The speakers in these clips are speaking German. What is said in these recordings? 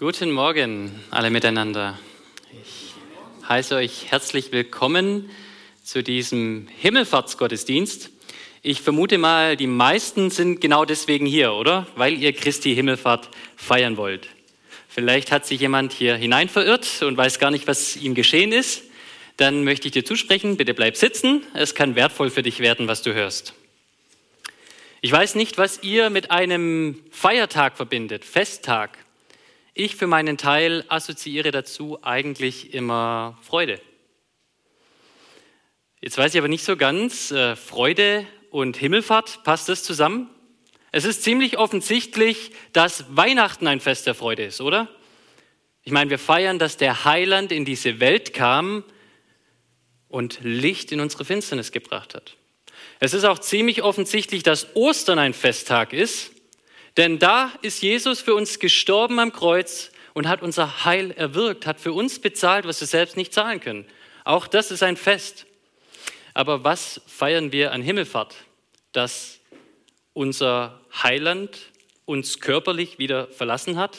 Guten Morgen alle miteinander. Ich heiße euch herzlich willkommen zu diesem Himmelfahrtsgottesdienst. Ich vermute mal, die meisten sind genau deswegen hier, oder? Weil ihr Christi Himmelfahrt feiern wollt. Vielleicht hat sich jemand hier hinein verirrt und weiß gar nicht, was ihm geschehen ist. Dann möchte ich dir zusprechen, bitte bleib sitzen. Es kann wertvoll für dich werden, was du hörst. Ich weiß nicht, was ihr mit einem Feiertag verbindet, Festtag. Ich für meinen Teil assoziiere dazu eigentlich immer Freude. Jetzt weiß ich aber nicht so ganz, äh, Freude und Himmelfahrt, passt das zusammen? Es ist ziemlich offensichtlich, dass Weihnachten ein Fest der Freude ist, oder? Ich meine, wir feiern, dass der Heiland in diese Welt kam und Licht in unsere Finsternis gebracht hat. Es ist auch ziemlich offensichtlich, dass Ostern ein Festtag ist, denn da ist Jesus für uns gestorben am Kreuz und hat unser Heil erwirkt, hat für uns bezahlt, was wir selbst nicht zahlen können. Auch das ist ein Fest. Aber was feiern wir an Himmelfahrt? Dass unser Heiland uns körperlich wieder verlassen hat?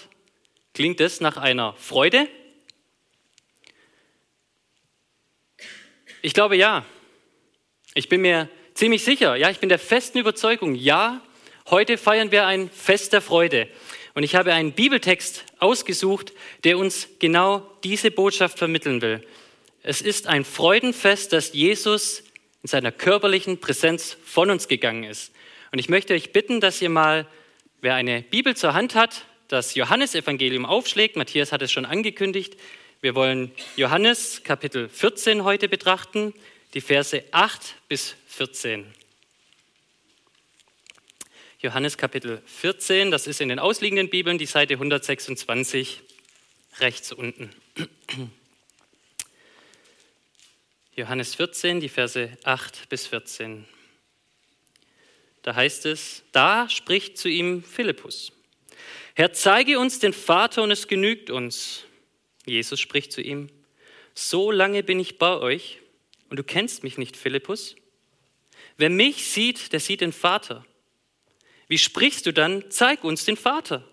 Klingt das nach einer Freude? Ich glaube ja. Ich bin mir ziemlich sicher, ja, ich bin der festen Überzeugung, ja, Heute feiern wir ein Fest der Freude. Und ich habe einen Bibeltext ausgesucht, der uns genau diese Botschaft vermitteln will. Es ist ein Freudenfest, dass Jesus in seiner körperlichen Präsenz von uns gegangen ist. Und ich möchte euch bitten, dass ihr mal, wer eine Bibel zur Hand hat, das Johannesevangelium aufschlägt. Matthias hat es schon angekündigt. Wir wollen Johannes Kapitel 14 heute betrachten, die Verse 8 bis 14. Johannes Kapitel 14, das ist in den ausliegenden Bibeln die Seite 126 rechts unten. Johannes 14, die Verse 8 bis 14. Da heißt es, da spricht zu ihm Philippus. Herr, zeige uns den Vater und es genügt uns. Jesus spricht zu ihm, so lange bin ich bei euch und du kennst mich nicht, Philippus. Wer mich sieht, der sieht den Vater. Wie sprichst du dann, zeig uns den Vater?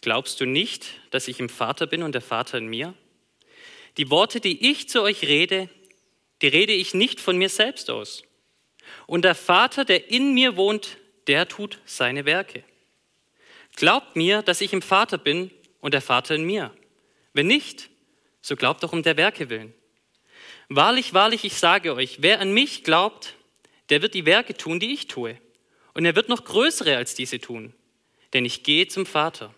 Glaubst du nicht, dass ich im Vater bin und der Vater in mir? Die Worte, die ich zu euch rede, die rede ich nicht von mir selbst aus. Und der Vater, der in mir wohnt, der tut seine Werke. Glaubt mir, dass ich im Vater bin und der Vater in mir. Wenn nicht, so glaubt doch um der Werke willen. Wahrlich, wahrlich, ich sage euch, wer an mich glaubt, der wird die Werke tun, die ich tue und er wird noch größere als diese tun, denn ich gehe zum Vater.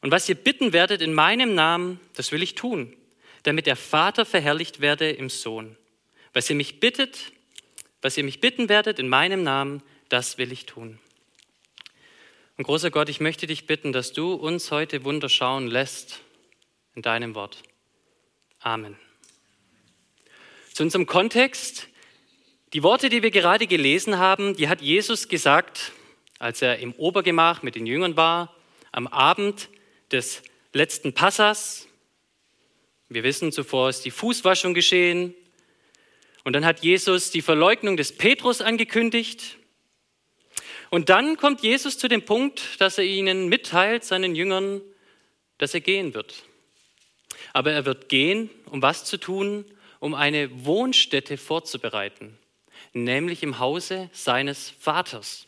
Und was ihr bitten werdet in meinem Namen, das will ich tun, damit der Vater verherrlicht werde im Sohn. Was ihr mich bittet, was ihr mich bitten werdet in meinem Namen, das will ich tun. Und großer Gott, ich möchte dich bitten, dass du uns heute Wunder schauen lässt in deinem Wort. Amen. Zu unserem Kontext. Die Worte, die wir gerade gelesen haben, die hat Jesus gesagt, als er im Obergemach mit den Jüngern war, am Abend des letzten Passas. Wir wissen, zuvor ist die Fußwaschung geschehen. Und dann hat Jesus die Verleugnung des Petrus angekündigt. Und dann kommt Jesus zu dem Punkt, dass er ihnen mitteilt, seinen Jüngern, dass er gehen wird. Aber er wird gehen, um was zu tun? Um eine Wohnstätte vorzubereiten nämlich im Hause seines Vaters.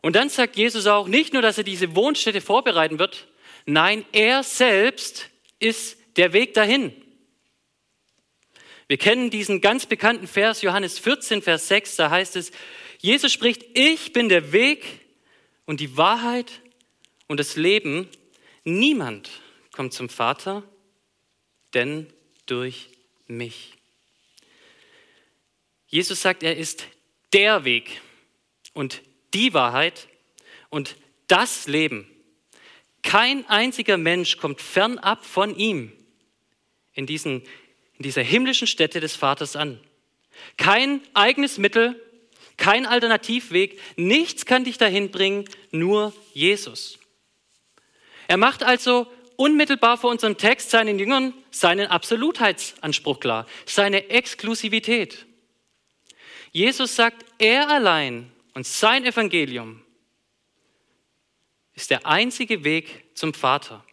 Und dann sagt Jesus auch nicht nur, dass er diese Wohnstätte vorbereiten wird, nein, er selbst ist der Weg dahin. Wir kennen diesen ganz bekannten Vers, Johannes 14, Vers 6, da heißt es, Jesus spricht, ich bin der Weg und die Wahrheit und das Leben. Niemand kommt zum Vater, denn durch mich. Jesus sagt, er ist der Weg und die Wahrheit und das Leben. Kein einziger Mensch kommt fernab von ihm in, diesen, in dieser himmlischen Stätte des Vaters an. Kein eigenes Mittel, kein Alternativweg, nichts kann dich dahin bringen, nur Jesus. Er macht also unmittelbar vor unserem Text seinen Jüngern seinen Absolutheitsanspruch klar, seine Exklusivität. Jesus sagt, er allein und sein Evangelium ist der einzige Weg zum Vater.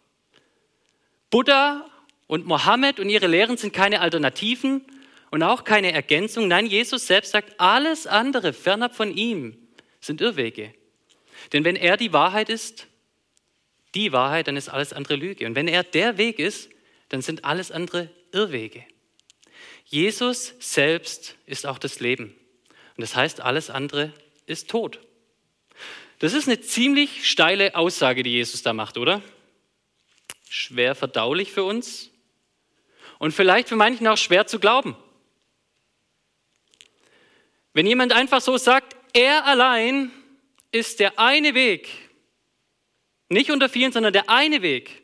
Buddha und Mohammed und ihre Lehren sind keine Alternativen und auch keine Ergänzung. Nein, Jesus selbst sagt, alles andere fernab von ihm sind Irrwege. Denn wenn er die Wahrheit ist, die Wahrheit, dann ist alles andere Lüge. Und wenn er der Weg ist, dann sind alles andere Irrwege. Jesus selbst ist auch das Leben. Und das heißt, alles andere ist tot. Das ist eine ziemlich steile Aussage, die Jesus da macht, oder? Schwer verdaulich für uns und vielleicht für manchen auch schwer zu glauben. Wenn jemand einfach so sagt, er allein ist der eine Weg, nicht unter vielen, sondern der eine Weg,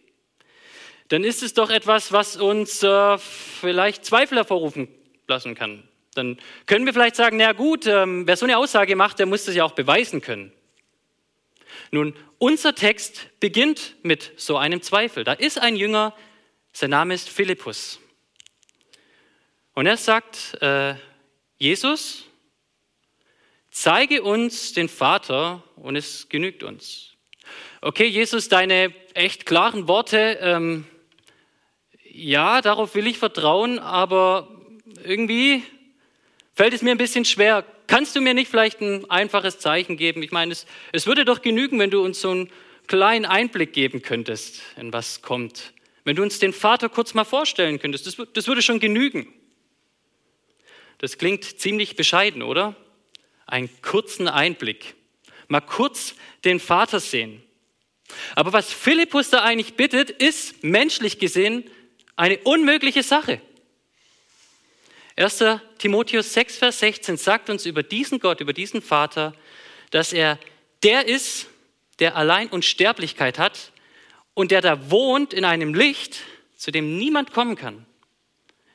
dann ist es doch etwas, was uns äh, vielleicht Zweifel hervorrufen lassen kann. Dann können wir vielleicht sagen, na gut, ähm, wer so eine Aussage macht, der muss das ja auch beweisen können. Nun, unser Text beginnt mit so einem Zweifel. Da ist ein Jünger, sein Name ist Philippus. Und er sagt, äh, Jesus, zeige uns den Vater und es genügt uns. Okay, Jesus, deine echt klaren Worte, ähm, ja, darauf will ich vertrauen, aber irgendwie fällt es mir ein bisschen schwer. Kannst du mir nicht vielleicht ein einfaches Zeichen geben? Ich meine, es, es würde doch genügen, wenn du uns so einen kleinen Einblick geben könntest, in was kommt. Wenn du uns den Vater kurz mal vorstellen könntest, das, das würde schon genügen. Das klingt ziemlich bescheiden, oder? Einen kurzen Einblick. Mal kurz den Vater sehen. Aber was Philippus da eigentlich bittet, ist menschlich gesehen eine unmögliche Sache. 1. Timotheus 6, Vers 16 sagt uns über diesen Gott, über diesen Vater, dass er der ist, der allein Unsterblichkeit hat und der da wohnt in einem Licht, zu dem niemand kommen kann,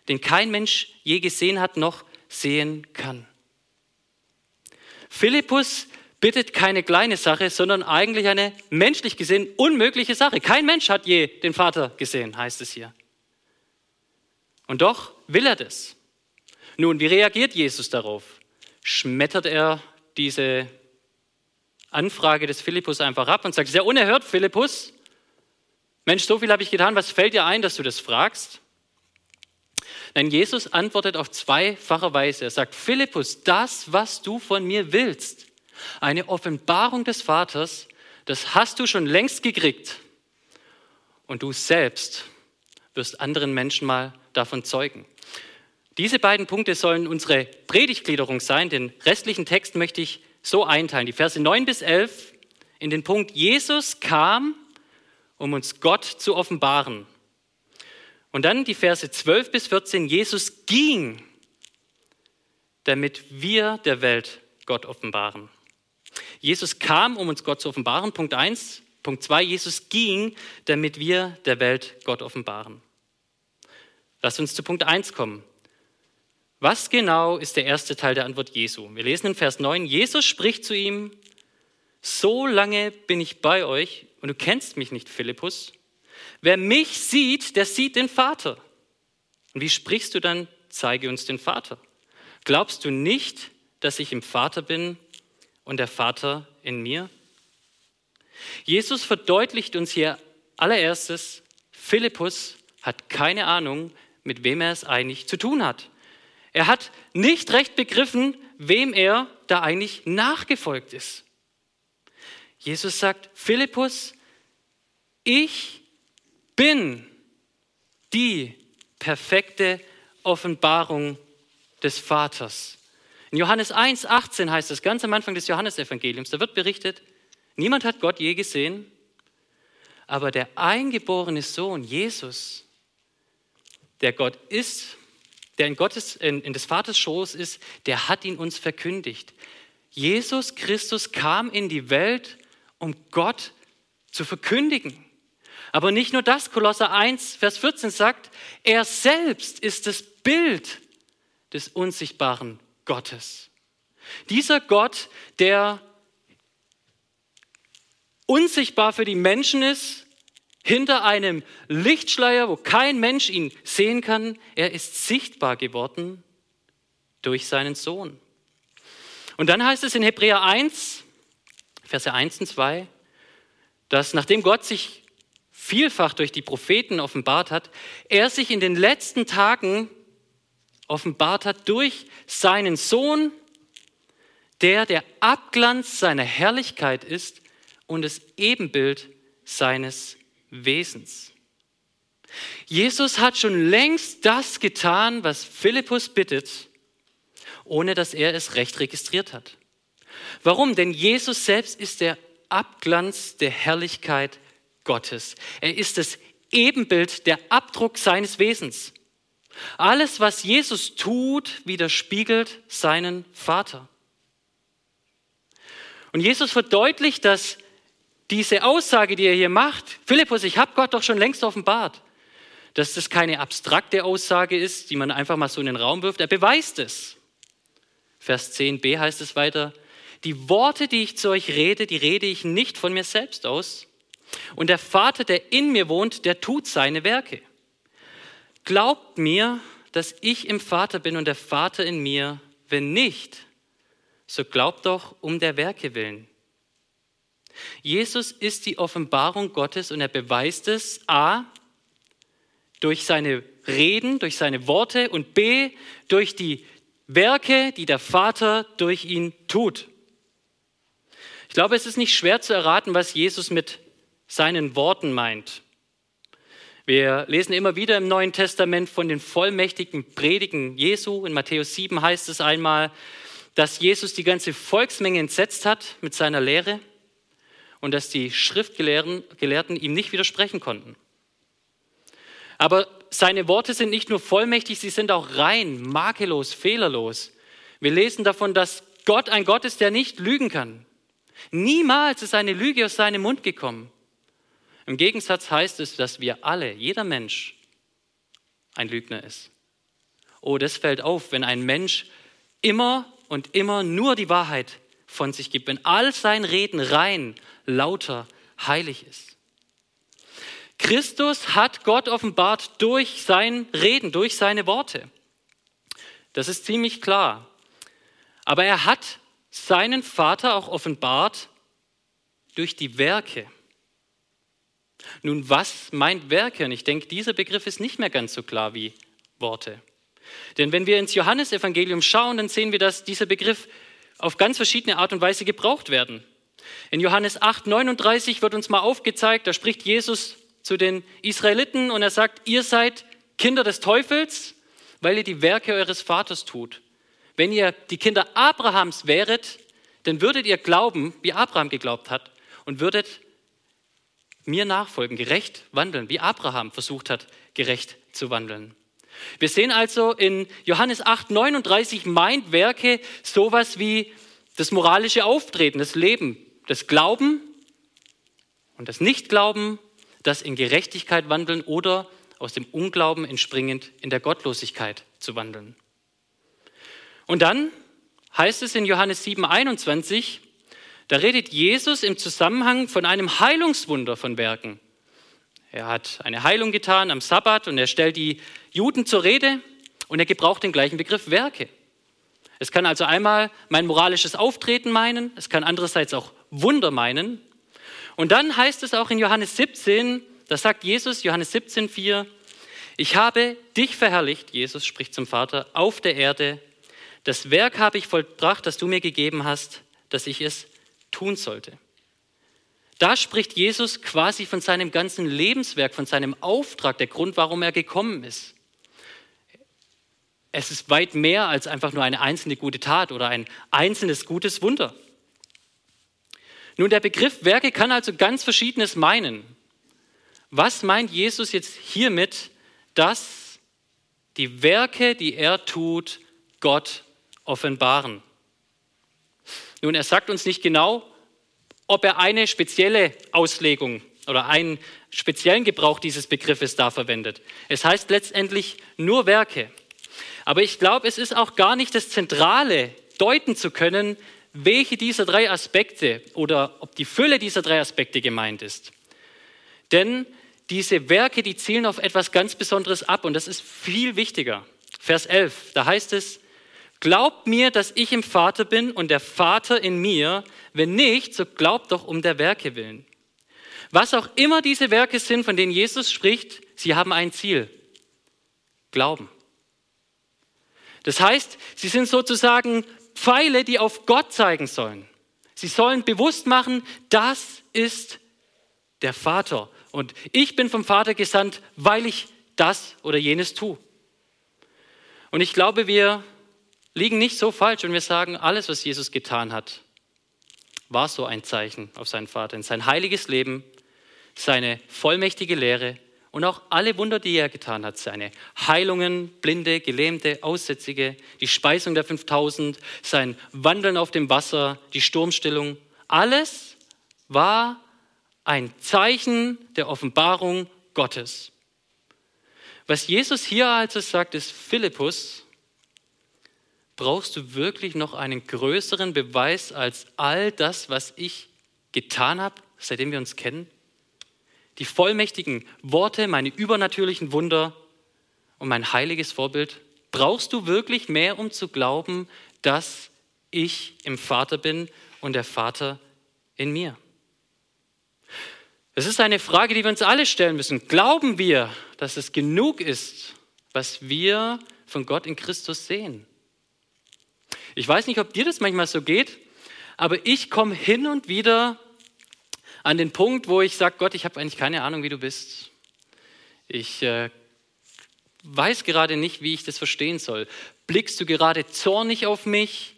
den kein Mensch je gesehen hat noch sehen kann. Philippus bittet keine kleine Sache, sondern eigentlich eine menschlich gesehen unmögliche Sache. Kein Mensch hat je den Vater gesehen, heißt es hier. Und doch will er das. Nun, wie reagiert Jesus darauf? Schmettert er diese Anfrage des Philippus einfach ab und sagt, sehr unerhört, Philippus, Mensch, so viel habe ich getan, was fällt dir ein, dass du das fragst? Nein, Jesus antwortet auf zweifache Weise. Er sagt, Philippus, das, was du von mir willst, eine Offenbarung des Vaters, das hast du schon längst gekriegt. Und du selbst wirst anderen Menschen mal davon zeugen. Diese beiden Punkte sollen unsere Predigtgliederung sein. Den restlichen Text möchte ich so einteilen. Die Verse 9 bis 11 in den Punkt, Jesus kam, um uns Gott zu offenbaren. Und dann die Verse 12 bis 14, Jesus ging, damit wir der Welt Gott offenbaren. Jesus kam, um uns Gott zu offenbaren. Punkt 1. Punkt 2, Jesus ging, damit wir der Welt Gott offenbaren. Lass uns zu Punkt 1 kommen. Was genau ist der erste Teil der Antwort Jesu? Wir lesen in Vers 9, Jesus spricht zu ihm, so lange bin ich bei euch und du kennst mich nicht, Philippus. Wer mich sieht, der sieht den Vater. Und wie sprichst du dann, zeige uns den Vater? Glaubst du nicht, dass ich im Vater bin und der Vater in mir? Jesus verdeutlicht uns hier allererstes, Philippus hat keine Ahnung, mit wem er es eigentlich zu tun hat. Er hat nicht recht begriffen, wem er da eigentlich nachgefolgt ist. Jesus sagt, Philippus, ich bin die perfekte Offenbarung des Vaters. In Johannes 1, 18 heißt es ganz am Anfang des Johannesevangeliums, da wird berichtet, niemand hat Gott je gesehen, aber der eingeborene Sohn, Jesus, der Gott ist der in, Gottes, in, in des Vaters Schoß ist, der hat ihn uns verkündigt. Jesus Christus kam in die Welt, um Gott zu verkündigen. Aber nicht nur das, Kolosser 1, Vers 14 sagt, er selbst ist das Bild des unsichtbaren Gottes. Dieser Gott, der unsichtbar für die Menschen ist, hinter einem Lichtschleier, wo kein Mensch ihn sehen kann, er ist sichtbar geworden durch seinen Sohn. Und dann heißt es in Hebräer 1, Verse 1 und 2, dass nachdem Gott sich vielfach durch die Propheten offenbart hat, er sich in den letzten Tagen offenbart hat durch seinen Sohn, der der Abglanz seiner Herrlichkeit ist und das Ebenbild seines Wesens. Jesus hat schon längst das getan, was Philippus bittet, ohne dass er es recht registriert hat. Warum? Denn Jesus selbst ist der Abglanz der Herrlichkeit Gottes. Er ist das Ebenbild, der Abdruck seines Wesens. Alles, was Jesus tut, widerspiegelt seinen Vater. Und Jesus verdeutlicht, dass diese Aussage, die er hier macht, Philippus, ich habe Gott doch schon längst offenbart, dass das keine abstrakte Aussage ist, die man einfach mal so in den Raum wirft. Er beweist es. Vers 10b heißt es weiter, die Worte, die ich zu euch rede, die rede ich nicht von mir selbst aus. Und der Vater, der in mir wohnt, der tut seine Werke. Glaubt mir, dass ich im Vater bin und der Vater in mir. Wenn nicht, so glaubt doch um der Werke willen. Jesus ist die Offenbarung Gottes und er beweist es a durch seine Reden, durch seine Worte und b durch die Werke, die der Vater durch ihn tut. Ich glaube, es ist nicht schwer zu erraten, was Jesus mit seinen Worten meint. Wir lesen immer wieder im Neuen Testament von den vollmächtigen Predigen Jesu. In Matthäus 7 heißt es einmal, dass Jesus die ganze Volksmenge entsetzt hat mit seiner Lehre und dass die Schriftgelehrten ihm nicht widersprechen konnten. Aber seine Worte sind nicht nur vollmächtig, sie sind auch rein, makellos, fehlerlos. Wir lesen davon, dass Gott ein Gott ist, der nicht lügen kann. Niemals ist eine Lüge aus seinem Mund gekommen. Im Gegensatz heißt es, dass wir alle, jeder Mensch, ein Lügner ist. Oh, das fällt auf, wenn ein Mensch immer und immer nur die Wahrheit von sich gibt, wenn all sein Reden rein, lauter, heilig ist. Christus hat Gott offenbart durch sein Reden, durch seine Worte. Das ist ziemlich klar. Aber er hat seinen Vater auch offenbart durch die Werke. Nun, was meint Werke? Und ich denke, dieser Begriff ist nicht mehr ganz so klar wie Worte. Denn wenn wir ins Johannesevangelium schauen, dann sehen wir, dass dieser Begriff auf ganz verschiedene Art und Weise gebraucht werden. In Johannes 8, 39 wird uns mal aufgezeigt, da spricht Jesus zu den Israeliten und er sagt, ihr seid Kinder des Teufels, weil ihr die Werke eures Vaters tut. Wenn ihr die Kinder Abrahams wäret, dann würdet ihr glauben, wie Abraham geglaubt hat, und würdet mir nachfolgen, gerecht wandeln, wie Abraham versucht hat, gerecht zu wandeln. Wir sehen also in Johannes 8, 39 meint Werke sowas wie das moralische Auftreten, das Leben, das Glauben und das Nichtglauben, das in Gerechtigkeit wandeln oder aus dem Unglauben entspringend in der Gottlosigkeit zu wandeln. Und dann heißt es in Johannes 7, 21, da redet Jesus im Zusammenhang von einem Heilungswunder von Werken. Er hat eine Heilung getan am Sabbat und er stellt die Juden zur Rede und er gebraucht den gleichen Begriff Werke. Es kann also einmal mein moralisches Auftreten meinen, es kann andererseits auch Wunder meinen. Und dann heißt es auch in Johannes 17, da sagt Jesus, Johannes 17, 4, ich habe dich verherrlicht, Jesus spricht zum Vater, auf der Erde das Werk habe ich vollbracht, das du mir gegeben hast, dass ich es tun sollte. Da spricht Jesus quasi von seinem ganzen Lebenswerk, von seinem Auftrag, der Grund, warum er gekommen ist. Es ist weit mehr als einfach nur eine einzelne gute Tat oder ein einzelnes gutes Wunder. Nun, der Begriff Werke kann also ganz Verschiedenes meinen. Was meint Jesus jetzt hiermit, dass die Werke, die er tut, Gott offenbaren. Nun, er sagt uns nicht genau, ob er eine spezielle Auslegung oder einen speziellen Gebrauch dieses Begriffes da verwendet. Es heißt letztendlich nur Werke. Aber ich glaube, es ist auch gar nicht das Zentrale, deuten zu können, welche dieser drei Aspekte oder ob die Fülle dieser drei Aspekte gemeint ist. Denn diese Werke, die zielen auf etwas ganz Besonderes ab und das ist viel wichtiger. Vers 11, da heißt es, Glaubt mir, dass ich im Vater bin und der Vater in mir. Wenn nicht, so glaubt doch um der Werke willen. Was auch immer diese Werke sind, von denen Jesus spricht, sie haben ein Ziel. Glauben. Das heißt, sie sind sozusagen Pfeile, die auf Gott zeigen sollen. Sie sollen bewusst machen, das ist der Vater. Und ich bin vom Vater gesandt, weil ich das oder jenes tue. Und ich glaube, wir liegen nicht so falsch, wenn wir sagen, alles, was Jesus getan hat, war so ein Zeichen auf seinen Vater, in sein heiliges Leben, seine vollmächtige Lehre und auch alle Wunder, die er getan hat, seine Heilungen, Blinde, Gelähmte, Aussätzige, die Speisung der 5000, sein Wandeln auf dem Wasser, die Sturmstillung, alles war ein Zeichen der Offenbarung Gottes. Was Jesus hier also sagt, ist, Philippus, brauchst du wirklich noch einen größeren Beweis als all das, was ich getan habe, seitdem wir uns kennen? Die vollmächtigen Worte, meine übernatürlichen Wunder und mein heiliges Vorbild? Brauchst du wirklich mehr, um zu glauben, dass ich im Vater bin und der Vater in mir? Es ist eine Frage, die wir uns alle stellen müssen. Glauben wir, dass es genug ist, was wir von Gott in Christus sehen? Ich weiß nicht, ob dir das manchmal so geht, aber ich komme hin und wieder an den Punkt, wo ich sage, Gott, ich habe eigentlich keine Ahnung, wie du bist. Ich äh, weiß gerade nicht, wie ich das verstehen soll. Blickst du gerade zornig auf mich?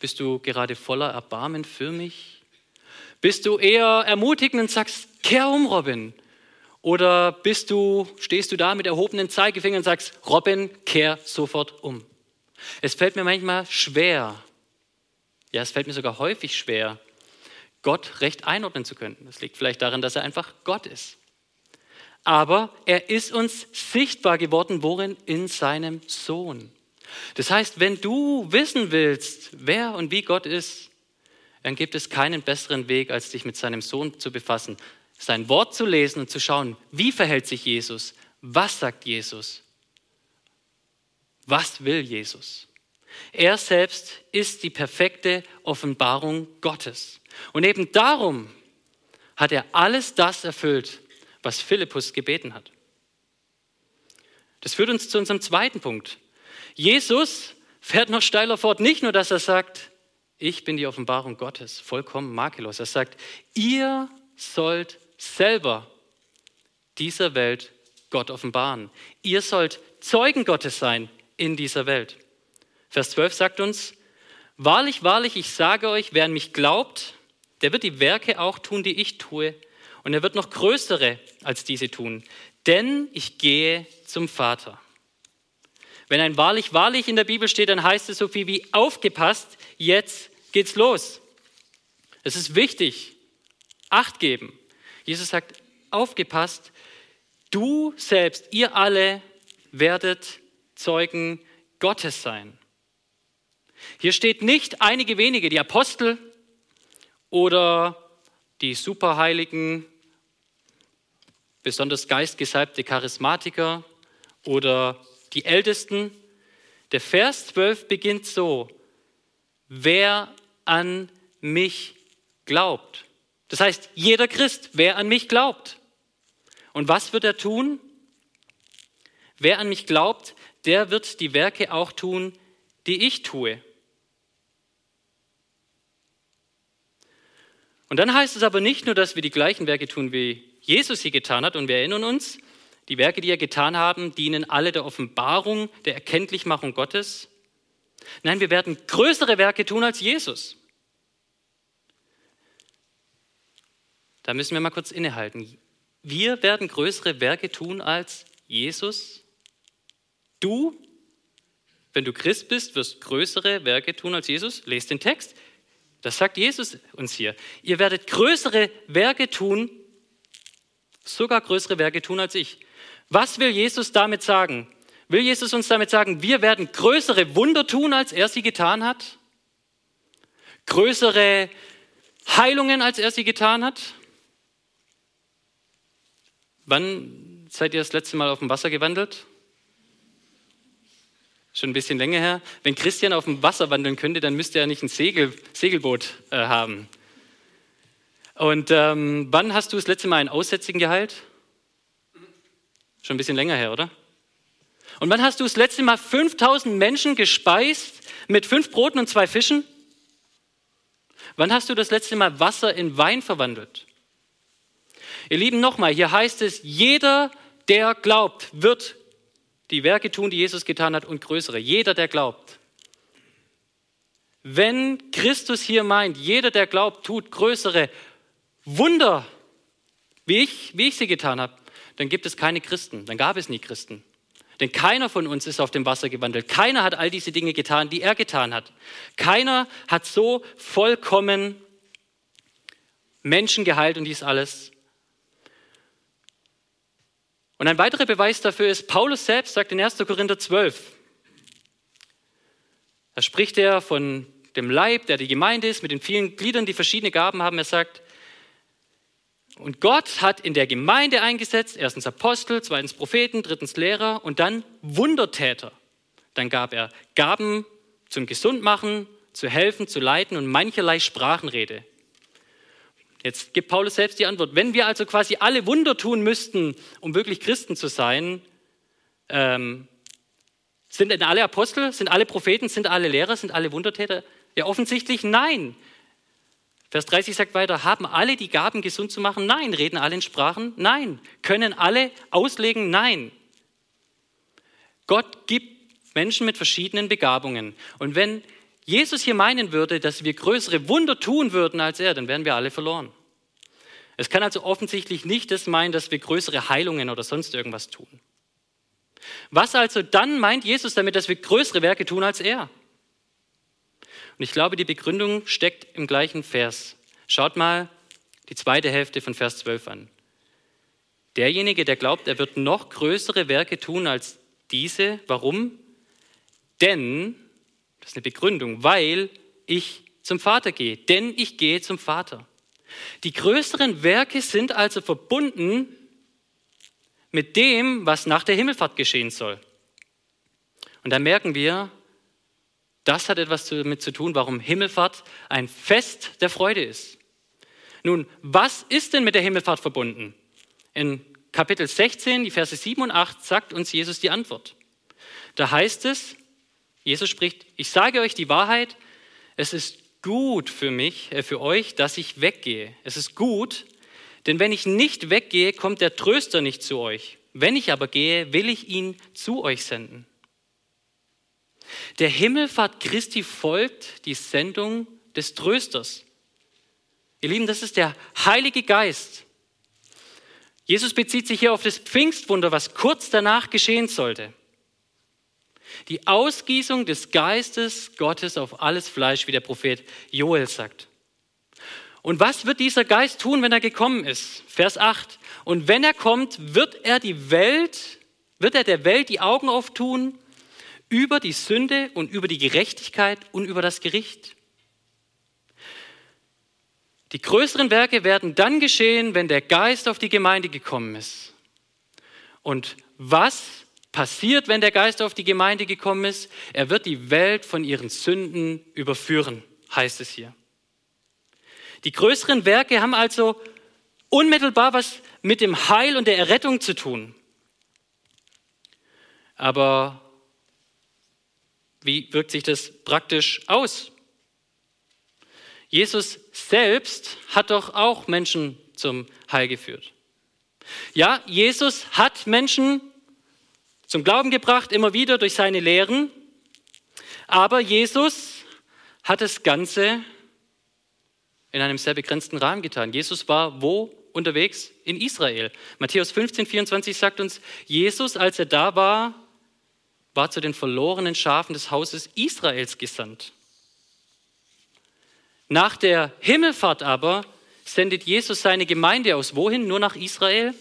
Bist du gerade voller Erbarmen für mich? Bist du eher ermutigend und sagst, kehr um, Robin? Oder bist du, stehst du da mit erhobenen Zeigefinger und sagst, Robin, kehr sofort um? Es fällt mir manchmal schwer, ja, es fällt mir sogar häufig schwer, Gott recht einordnen zu können. Das liegt vielleicht daran, dass er einfach Gott ist. Aber er ist uns sichtbar geworden, worin? In seinem Sohn. Das heißt, wenn du wissen willst, wer und wie Gott ist, dann gibt es keinen besseren Weg, als dich mit seinem Sohn zu befassen, sein Wort zu lesen und zu schauen, wie verhält sich Jesus, was sagt Jesus, was will Jesus? Er selbst ist die perfekte Offenbarung Gottes. Und eben darum hat er alles das erfüllt, was Philippus gebeten hat. Das führt uns zu unserem zweiten Punkt. Jesus fährt noch steiler fort. Nicht nur, dass er sagt, ich bin die Offenbarung Gottes, vollkommen makellos. Er sagt, ihr sollt selber dieser Welt Gott offenbaren. Ihr sollt Zeugen Gottes sein in dieser Welt. Vers 12 sagt uns, wahrlich, wahrlich, ich sage euch, wer an mich glaubt, der wird die Werke auch tun, die ich tue, und er wird noch größere als diese tun, denn ich gehe zum Vater. Wenn ein wahrlich, wahrlich in der Bibel steht, dann heißt es so viel wie aufgepasst, jetzt geht's los. Es ist wichtig, Acht geben. Jesus sagt, aufgepasst, du selbst, ihr alle werdet Zeugen Gottes sein. Hier steht nicht einige wenige, die Apostel oder die Superheiligen, besonders geistgesalbte Charismatiker oder die Ältesten. Der Vers 12 beginnt so, wer an mich glaubt. Das heißt, jeder Christ, wer an mich glaubt. Und was wird er tun? Wer an mich glaubt, der wird die Werke auch tun, die ich tue. Und dann heißt es aber nicht nur, dass wir die gleichen Werke tun, wie Jesus sie getan hat, und wir erinnern uns, die Werke, die er getan haben, dienen alle der Offenbarung, der Erkenntlichmachung Gottes. Nein, wir werden größere Werke tun als Jesus. Da müssen wir mal kurz innehalten. Wir werden größere Werke tun als Jesus. Du, wenn du Christ bist, wirst größere Werke tun als Jesus. Lest den Text. Das sagt Jesus uns hier. Ihr werdet größere Werke tun, sogar größere Werke tun als ich. Was will Jesus damit sagen? Will Jesus uns damit sagen, wir werden größere Wunder tun, als er sie getan hat? Größere Heilungen, als er sie getan hat? Wann seid ihr das letzte Mal auf dem Wasser gewandelt? Schon ein bisschen länger her. Wenn Christian auf dem Wasser wandeln könnte, dann müsste er nicht ein Segel, Segelboot äh, haben. Und ähm, wann hast du das letzte Mal einen Aussätzigen geheilt? Schon ein bisschen länger her, oder? Und wann hast du das letzte Mal 5000 Menschen gespeist mit fünf Broten und zwei Fischen? Wann hast du das letzte Mal Wasser in Wein verwandelt? Ihr Lieben, nochmal, hier heißt es, jeder, der glaubt, wird die Werke tun, die Jesus getan hat und größere. Jeder, der glaubt. Wenn Christus hier meint, jeder, der glaubt, tut größere Wunder, wie ich, wie ich sie getan habe, dann gibt es keine Christen, dann gab es nie Christen. Denn keiner von uns ist auf dem Wasser gewandelt. Keiner hat all diese Dinge getan, die er getan hat. Keiner hat so vollkommen Menschen geheilt und dies alles. Und ein weiterer Beweis dafür ist, Paulus selbst sagt in 1. Korinther 12, da spricht er von dem Leib, der die Gemeinde ist, mit den vielen Gliedern, die verschiedene Gaben haben. Er sagt, und Gott hat in der Gemeinde eingesetzt, erstens Apostel, zweitens Propheten, drittens Lehrer und dann Wundertäter. Dann gab er Gaben zum Gesundmachen, zu helfen, zu leiten und mancherlei Sprachenrede. Jetzt gibt Paulus selbst die Antwort. Wenn wir also quasi alle Wunder tun müssten, um wirklich Christen zu sein, ähm, sind denn alle Apostel, sind alle Propheten, sind alle Lehrer, sind alle Wundertäter? Ja, offensichtlich nein. Vers 30 sagt weiter, haben alle die Gaben, gesund zu machen? Nein. Reden alle in Sprachen? Nein. Können alle auslegen? Nein. Gott gibt Menschen mit verschiedenen Begabungen. Und wenn Jesus hier meinen würde, dass wir größere Wunder tun würden als er, dann wären wir alle verloren. Es kann also offensichtlich nicht das meinen, dass wir größere Heilungen oder sonst irgendwas tun. Was also dann meint Jesus damit, dass wir größere Werke tun als er? Und ich glaube, die Begründung steckt im gleichen Vers. Schaut mal die zweite Hälfte von Vers 12 an. Derjenige, der glaubt, er wird noch größere Werke tun als diese. Warum? Denn, das ist eine Begründung, weil ich zum Vater gehe. Denn ich gehe zum Vater. Die größeren Werke sind also verbunden mit dem, was nach der Himmelfahrt geschehen soll. Und da merken wir, das hat etwas damit zu tun, warum Himmelfahrt ein Fest der Freude ist. Nun, was ist denn mit der Himmelfahrt verbunden? In Kapitel 16, die Verse 7 und 8 sagt uns Jesus die Antwort. Da heißt es, Jesus spricht, ich sage euch die Wahrheit, es ist gut für mich, äh, für euch, dass ich weggehe. Es ist gut, denn wenn ich nicht weggehe, kommt der Tröster nicht zu euch. Wenn ich aber gehe, will ich ihn zu euch senden. Der Himmelfahrt Christi folgt die Sendung des Trösters. Ihr Lieben, das ist der Heilige Geist. Jesus bezieht sich hier auf das Pfingstwunder, was kurz danach geschehen sollte. Die Ausgießung des Geistes Gottes auf alles Fleisch, wie der Prophet Joel sagt. Und was wird dieser Geist tun, wenn er gekommen ist? Vers 8. Und wenn er kommt, wird er die Welt, wird er der Welt die Augen auftun über die Sünde und über die Gerechtigkeit und über das Gericht. Die größeren Werke werden dann geschehen, wenn der Geist auf die Gemeinde gekommen ist. Und was passiert, wenn der Geist auf die Gemeinde gekommen ist? Er wird die Welt von ihren Sünden überführen, heißt es hier. Die größeren Werke haben also unmittelbar was mit dem Heil und der Errettung zu tun. Aber wie wirkt sich das praktisch aus? Jesus selbst hat doch auch Menschen zum Heil geführt. Ja, Jesus hat Menschen zum Glauben gebracht, immer wieder durch seine Lehren. Aber Jesus hat das Ganze in einem sehr begrenzten Rahmen getan. Jesus war wo unterwegs? In Israel. Matthäus 15, 24 sagt uns, Jesus, als er da war, war zu den verlorenen Schafen des Hauses Israels gesandt. Nach der Himmelfahrt aber sendet Jesus seine Gemeinde aus. Wohin? Nur nach Israel?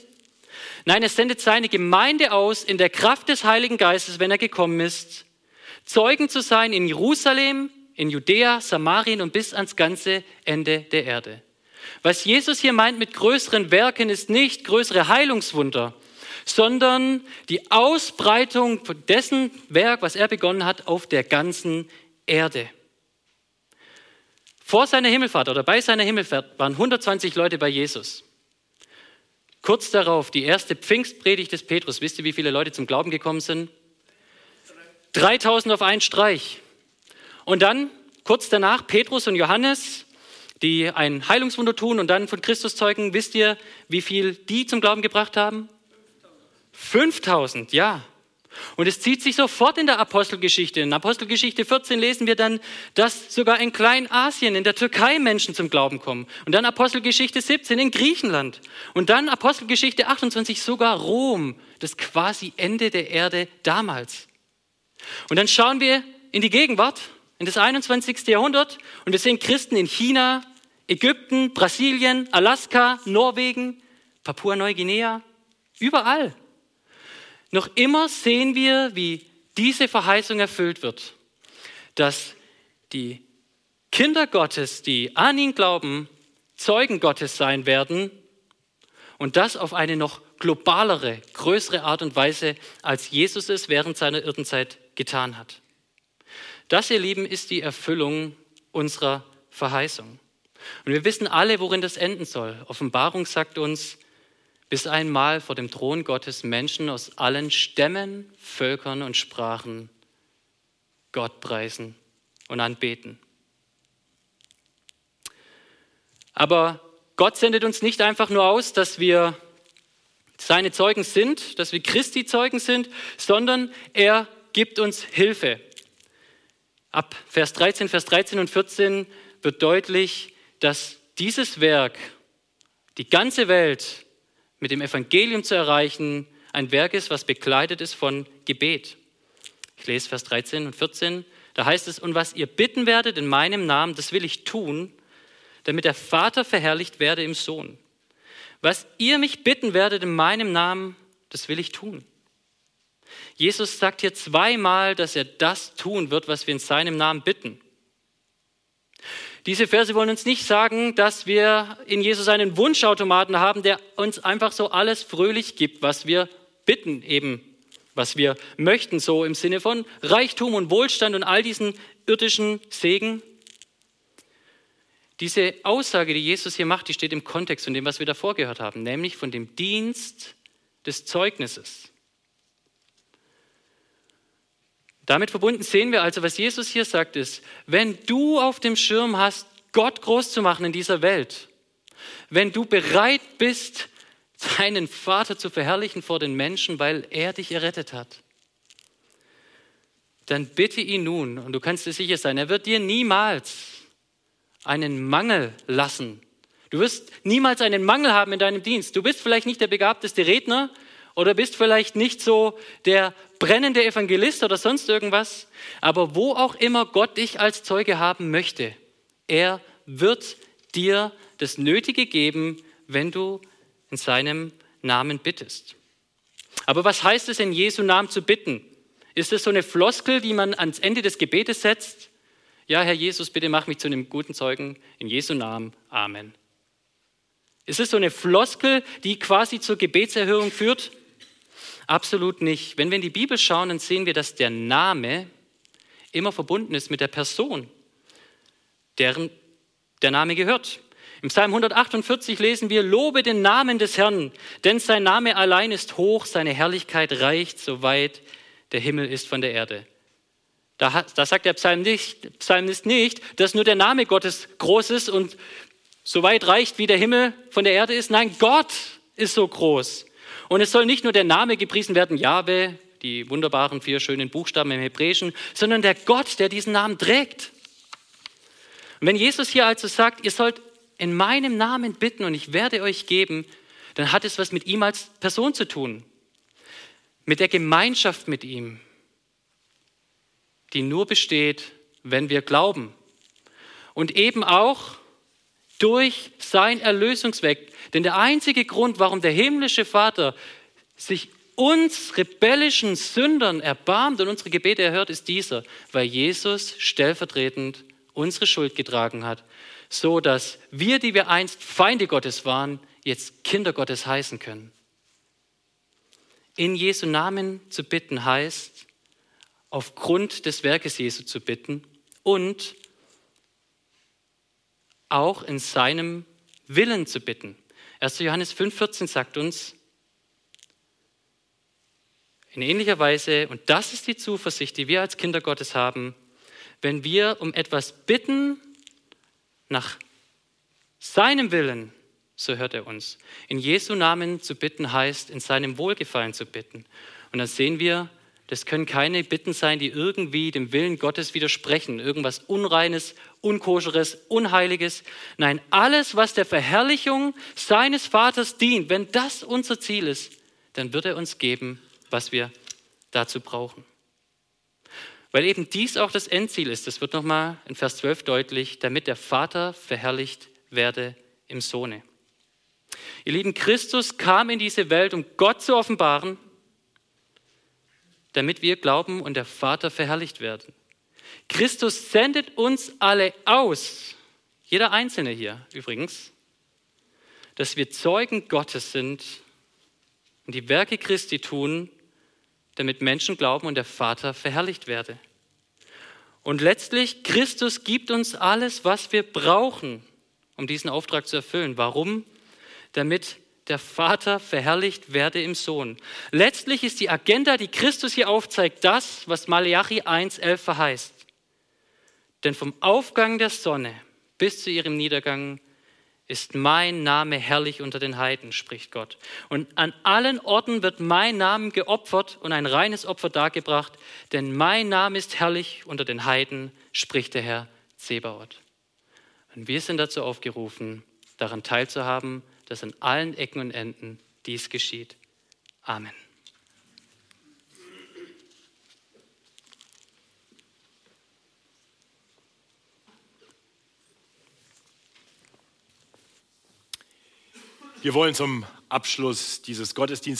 Nein, er sendet seine Gemeinde aus in der Kraft des Heiligen Geistes, wenn er gekommen ist, Zeugen zu sein in Jerusalem, in Judäa, Samarien und bis ans ganze Ende der Erde. Was Jesus hier meint mit größeren Werken ist nicht größere Heilungswunder, sondern die Ausbreitung dessen Werk, was er begonnen hat, auf der ganzen Erde. Vor seiner Himmelfahrt oder bei seiner Himmelfahrt waren 120 Leute bei Jesus. Kurz darauf die erste Pfingstpredigt des Petrus. Wisst ihr, wie viele Leute zum Glauben gekommen sind? 3000 auf einen Streich. Und dann kurz danach Petrus und Johannes, die ein Heilungswunder tun und dann von Christus zeugen. Wisst ihr, wie viel die zum Glauben gebracht haben? 5000, ja. Und es zieht sich sofort in der Apostelgeschichte. In Apostelgeschichte 14 lesen wir dann, dass sogar in Kleinasien, in der Türkei Menschen zum Glauben kommen. Und dann Apostelgeschichte 17 in Griechenland. Und dann Apostelgeschichte 28 sogar Rom, das quasi Ende der Erde damals. Und dann schauen wir in die Gegenwart, in das 21. Jahrhundert und wir sehen Christen in China, Ägypten, Brasilien, Alaska, Norwegen, Papua-Neuguinea, überall. Noch immer sehen wir, wie diese Verheißung erfüllt wird, dass die Kinder Gottes, die an ihn glauben, Zeugen Gottes sein werden und das auf eine noch globalere, größere Art und Weise, als Jesus es während seiner Irdenzeit getan hat. Das, ihr Lieben, ist die Erfüllung unserer Verheißung. Und wir wissen alle, worin das enden soll. Offenbarung sagt uns, bis einmal vor dem Thron Gottes Menschen aus allen Stämmen, Völkern und Sprachen Gott preisen und anbeten. Aber Gott sendet uns nicht einfach nur aus, dass wir seine Zeugen sind, dass wir Christi Zeugen sind, sondern er gibt uns Hilfe. Ab Vers 13, Vers 13 und 14 wird deutlich, dass dieses Werk, die ganze Welt mit dem Evangelium zu erreichen, ein Werk ist, was begleitet ist von Gebet. Ich lese Vers 13 und 14. Da heißt es, und was ihr bitten werdet in meinem Namen, das will ich tun, damit der Vater verherrlicht werde im Sohn. Was ihr mich bitten werdet in meinem Namen, das will ich tun. Jesus sagt hier zweimal, dass er das tun wird, was wir in seinem Namen bitten. Diese Verse wollen uns nicht sagen, dass wir in Jesus einen Wunschautomaten haben, der uns einfach so alles fröhlich gibt, was wir bitten, eben was wir möchten, so im Sinne von Reichtum und Wohlstand und all diesen irdischen Segen. Diese Aussage, die Jesus hier macht, die steht im Kontext von dem, was wir davor gehört haben, nämlich von dem Dienst des Zeugnisses. Damit verbunden sehen wir also, was Jesus hier sagt, ist, wenn du auf dem Schirm hast, Gott groß zu machen in dieser Welt, wenn du bereit bist, deinen Vater zu verherrlichen vor den Menschen, weil er dich errettet hat, dann bitte ihn nun, und du kannst dir sicher sein, er wird dir niemals einen Mangel lassen. Du wirst niemals einen Mangel haben in deinem Dienst. Du bist vielleicht nicht der begabteste Redner, oder bist vielleicht nicht so der brennende Evangelist oder sonst irgendwas, aber wo auch immer Gott dich als Zeuge haben möchte, er wird dir das Nötige geben, wenn du in seinem Namen bittest. Aber was heißt es, in Jesu Namen zu bitten? Ist es so eine Floskel, die man ans Ende des Gebetes setzt? Ja, Herr Jesus, bitte mach mich zu einem guten Zeugen. In Jesu Namen. Amen. Ist es so eine Floskel, die quasi zur Gebetserhörung führt? Absolut nicht. Wenn wir in die Bibel schauen, dann sehen wir, dass der Name immer verbunden ist mit der Person, deren der Name gehört. Im Psalm 148 lesen wir, Lobe den Namen des Herrn, denn sein Name allein ist hoch, seine Herrlichkeit reicht, so weit der Himmel ist von der Erde. Da, da sagt der Psalm nicht, Psalmist nicht, dass nur der Name Gottes groß ist und so weit reicht, wie der Himmel von der Erde ist. Nein, Gott ist so groß. Und es soll nicht nur der Name gepriesen werden, Jahwe, die wunderbaren vier schönen Buchstaben im Hebräischen, sondern der Gott, der diesen Namen trägt. Und wenn Jesus hier also sagt, ihr sollt in meinem Namen bitten und ich werde euch geben, dann hat es was mit ihm als Person zu tun. Mit der Gemeinschaft mit ihm, die nur besteht, wenn wir glauben. Und eben auch durch sein Erlösungsweg. Denn der einzige Grund, warum der himmlische Vater sich uns rebellischen Sündern erbarmt und unsere Gebete erhört, ist dieser, weil Jesus stellvertretend unsere Schuld getragen hat, so dass wir, die wir einst Feinde Gottes waren, jetzt Kinder Gottes heißen können. In Jesu Namen zu bitten heißt, aufgrund des Werkes Jesu zu bitten und auch in seinem Willen zu bitten. 1. Johannes 5,14 sagt uns, in ähnlicher Weise, und das ist die Zuversicht, die wir als Kinder Gottes haben, wenn wir um etwas bitten nach seinem Willen, so hört er uns. In Jesu Namen zu bitten heißt, in seinem Wohlgefallen zu bitten. Und dann sehen wir, das können keine Bitten sein, die irgendwie dem Willen Gottes widersprechen, irgendwas Unreines, Unkoscheres, Unheiliges. Nein, alles, was der Verherrlichung seines Vaters dient, wenn das unser Ziel ist, dann wird er uns geben, was wir dazu brauchen. Weil eben dies auch das Endziel ist, das wird nochmal in Vers 12 deutlich, damit der Vater verherrlicht werde im Sohne. Ihr Lieben, Christus kam in diese Welt, um Gott zu offenbaren, damit wir glauben und der Vater verherrlicht werden. Christus sendet uns alle aus, jeder Einzelne hier übrigens, dass wir Zeugen Gottes sind und die Werke Christi tun, damit Menschen glauben und der Vater verherrlicht werde. Und letztlich, Christus gibt uns alles, was wir brauchen, um diesen Auftrag zu erfüllen. Warum? Damit der Vater verherrlicht werde im Sohn. Letztlich ist die Agenda, die Christus hier aufzeigt, das, was Malachi 1,11 verheißt. Denn vom Aufgang der Sonne bis zu ihrem Niedergang ist mein Name herrlich unter den Heiden, spricht Gott. Und an allen Orten wird mein Name geopfert und ein reines Opfer dargebracht, denn mein Name ist herrlich unter den Heiden, spricht der Herr Zebaoth. Und wir sind dazu aufgerufen, daran teilzuhaben, dass an allen Ecken und Enden dies geschieht. Amen. Wir wollen zum Abschluss dieses Gottesdienstes